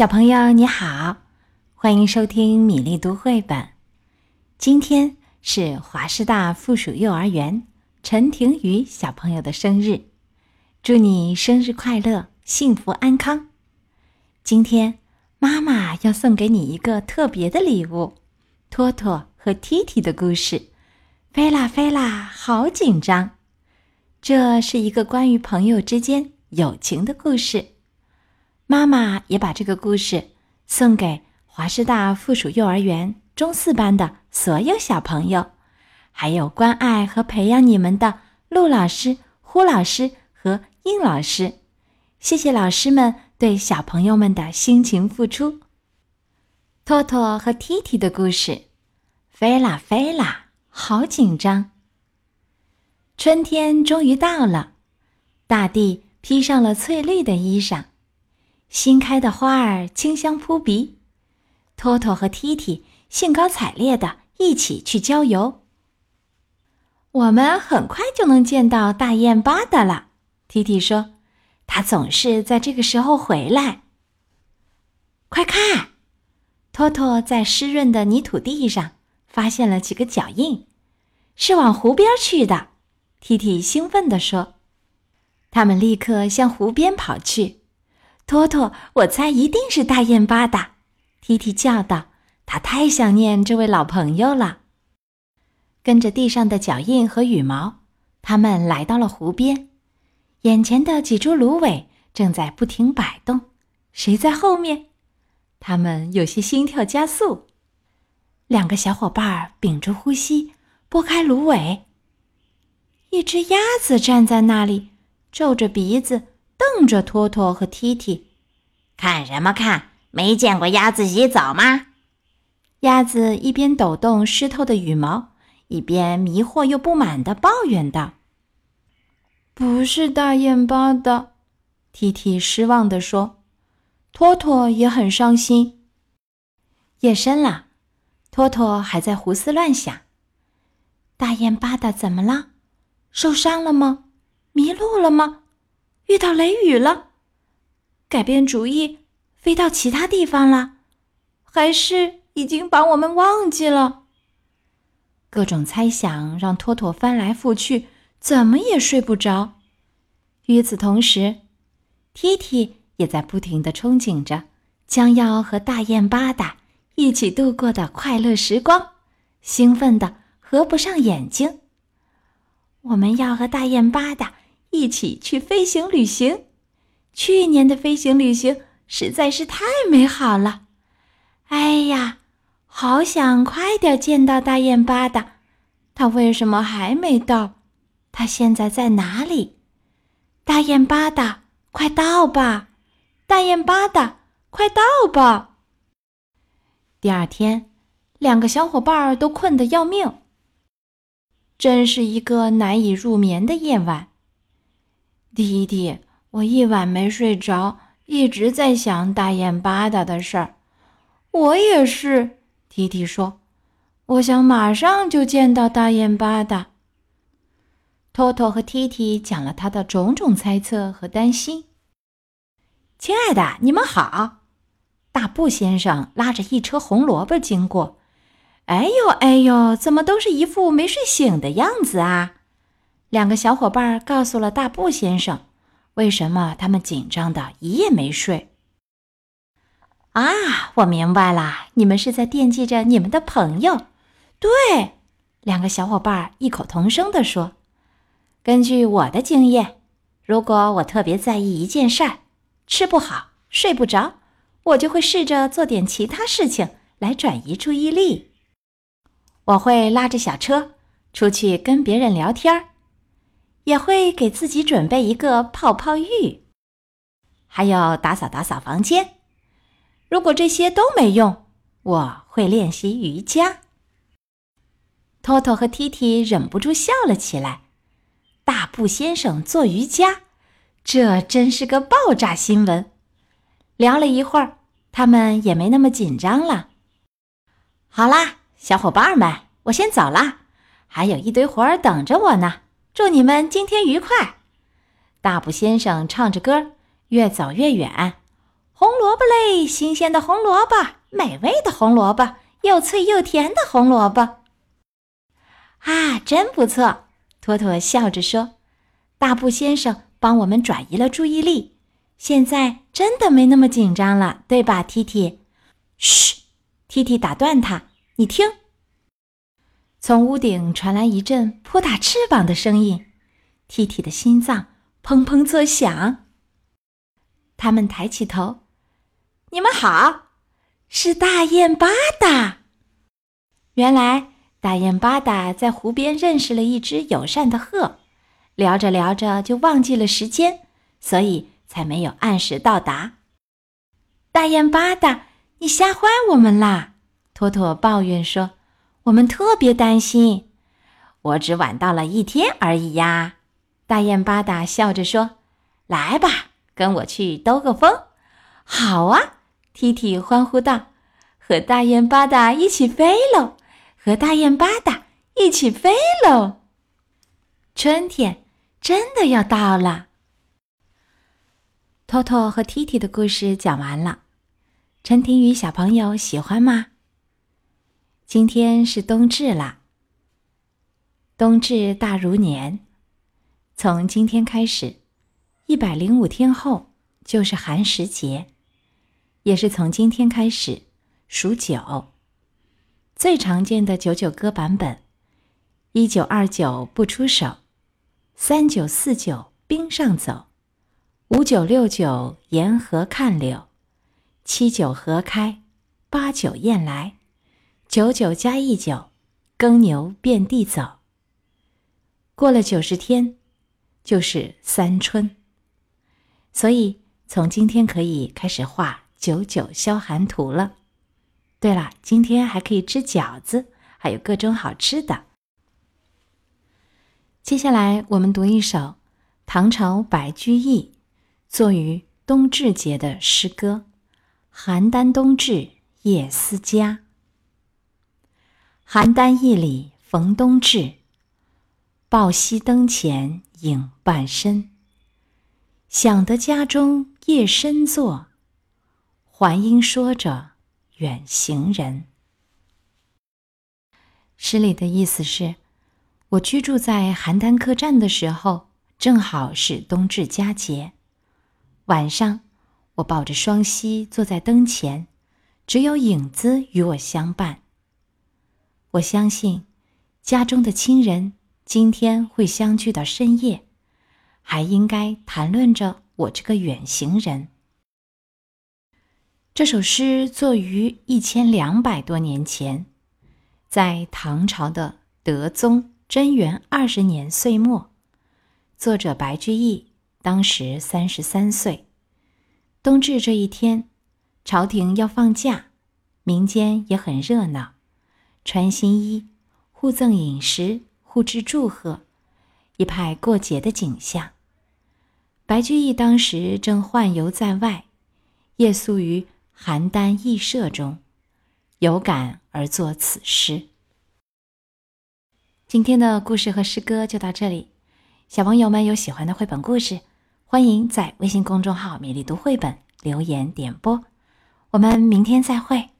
小朋友你好，欢迎收听米粒读绘本。今天是华师大附属幼儿园陈庭宇小朋友的生日，祝你生日快乐，幸福安康。今天妈妈要送给你一个特别的礼物——托托和踢踢的故事。飞啦飞啦，好紧张！这是一个关于朋友之间友情的故事。妈妈也把这个故事送给华师大附属幼儿园中四班的所有小朋友，还有关爱和培养你们的陆老师、胡老师和应老师。谢谢老师们对小朋友们的辛勤付出。托托和踢踢的故事，飞啦飞啦，好紧张。春天终于到了，大地披上了翠绿的衣裳。新开的花儿清香扑鼻，托托和踢踢兴高采烈的一起去郊游。我们很快就能见到大雁巴的了，踢踢说：“他总是在这个时候回来。”快看，托托在湿润的泥土地上发现了几个脚印，是往湖边去的。踢踢兴奋地说：“他们立刻向湖边跑去。”托托，我猜一定是大雁巴的。踢踢叫道：“他太想念这位老朋友了。”跟着地上的脚印和羽毛，他们来到了湖边。眼前的几株芦苇正在不停摆动。谁在后面？他们有些心跳加速。两个小伙伴屏住呼吸，拨开芦苇。一只鸭子站在那里，皱着鼻子。瞪着托托和踢踢，看什么看？没见过鸭子洗澡吗？鸭子一边抖动湿透的羽毛，一边迷惑又不满的抱怨道：“不是大雁巴的。”踢踢失望地说：“托托也很伤心。”夜深了，托托还在胡思乱想：“大雁巴的怎么了？受伤了吗？迷路了吗？”遇到雷雨了，改变主意，飞到其他地方了，还是已经把我们忘记了？各种猜想让托托翻来覆去，怎么也睡不着。与此同时，踢踢也在不停的憧憬着将要和大雁巴达一起度过的快乐时光，兴奋的合不上眼睛。我们要和大雁巴达。一起去飞行旅行，去年的飞行旅行实在是太美好了。哎呀，好想快点见到大雁巴达，他为什么还没到？他现在在哪里？大雁巴达，快到吧！大雁巴达，快到吧！第二天，两个小伙伴都困得要命，真是一个难以入眠的夜晚。弟弟，我一晚没睡着，一直在想大雁巴达的事儿。我也是，弟弟说：“我想马上就见到大雁巴达。”托托和踢踢讲了他的种种猜测和担心。亲爱的，你们好！大布先生拉着一车红萝卜经过。哎呦哎呦，怎么都是一副没睡醒的样子啊！两个小伙伴告诉了大布先生，为什么他们紧张的一夜没睡。啊，我明白了，你们是在惦记着你们的朋友。对，两个小伙伴异口同声地说：“根据我的经验，如果我特别在意一件事儿，吃不好、睡不着，我就会试着做点其他事情来转移注意力。我会拉着小车出去跟别人聊天儿。”也会给自己准备一个泡泡浴，还要打扫打扫房间。如果这些都没用，我会练习瑜伽。托托和踢踢忍不住笑了起来。大布先生做瑜伽，这真是个爆炸新闻。聊了一会儿，他们也没那么紧张了。好啦，小伙伴们，我先走啦，还有一堆活儿等着我呢。祝你们今天愉快！大布先生唱着歌，越走越远。红萝卜嘞，新鲜的红萝卜，美味的红萝卜，又脆又甜的红萝卜。”啊，真不错！托托笑着说：“大布先生帮我们转移了注意力，现在真的没那么紧张了，对吧，T T？” 嘘，T T 打断他：“你听。”从屋顶传来一阵扑打翅膀的声音，T T 的心脏砰砰作响。他们抬起头：“你们好，是大雁巴达。”原来。大雁巴达在湖边认识了一只友善的鹤，聊着聊着就忘记了时间，所以才没有按时到达。大雁巴达，你吓坏我们啦！托托抱怨说：“我们特别担心。”我只晚到了一天而已呀！大雁巴达笑着说：“来吧，跟我去兜个风。”好啊！T T 欢呼道：“和大雁巴达一起飞喽！”和大雁巴达一起飞喽！春天真的要到了。托托和 Titi 的故事讲完了，陈庭宇小朋友喜欢吗？今天是冬至啦，冬至大如年，从今天开始，一百零五天后就是寒食节，也是从今天开始数九。最常见的九九歌版本：一九二九不出手，三九四九冰上走，五九六九沿河看柳，七九河开，八九雁来，九九加一九，耕牛遍地走。过了九十天，就是三春。所以从今天可以开始画九九消寒图了。对了，今天还可以吃饺子，还有各种好吃的。接下来我们读一首唐朝白居易作于冬至节的诗歌《邯郸冬至夜思家》。邯郸驿里逢冬至，抱膝灯前影半身。想得家中夜深坐，还应说着。远行人，诗里的意思是：我居住在邯郸客栈的时候，正好是冬至佳节。晚上，我抱着双膝坐在灯前，只有影子与我相伴。我相信，家中的亲人今天会相聚到深夜，还应该谈论着我这个远行人。这首诗作于一千两百多年前，在唐朝的德宗贞元二十年岁末，作者白居易当时三十三岁。冬至这一天，朝廷要放假，民间也很热闹，穿新衣，互赠饮食，互致祝贺，一派过节的景象。白居易当时正宦游在外，夜宿于。邯郸驿舍中，有感而作此诗。今天的故事和诗歌就到这里，小朋友们有喜欢的绘本故事，欢迎在微信公众号“米粒读绘本”留言点播。我们明天再会。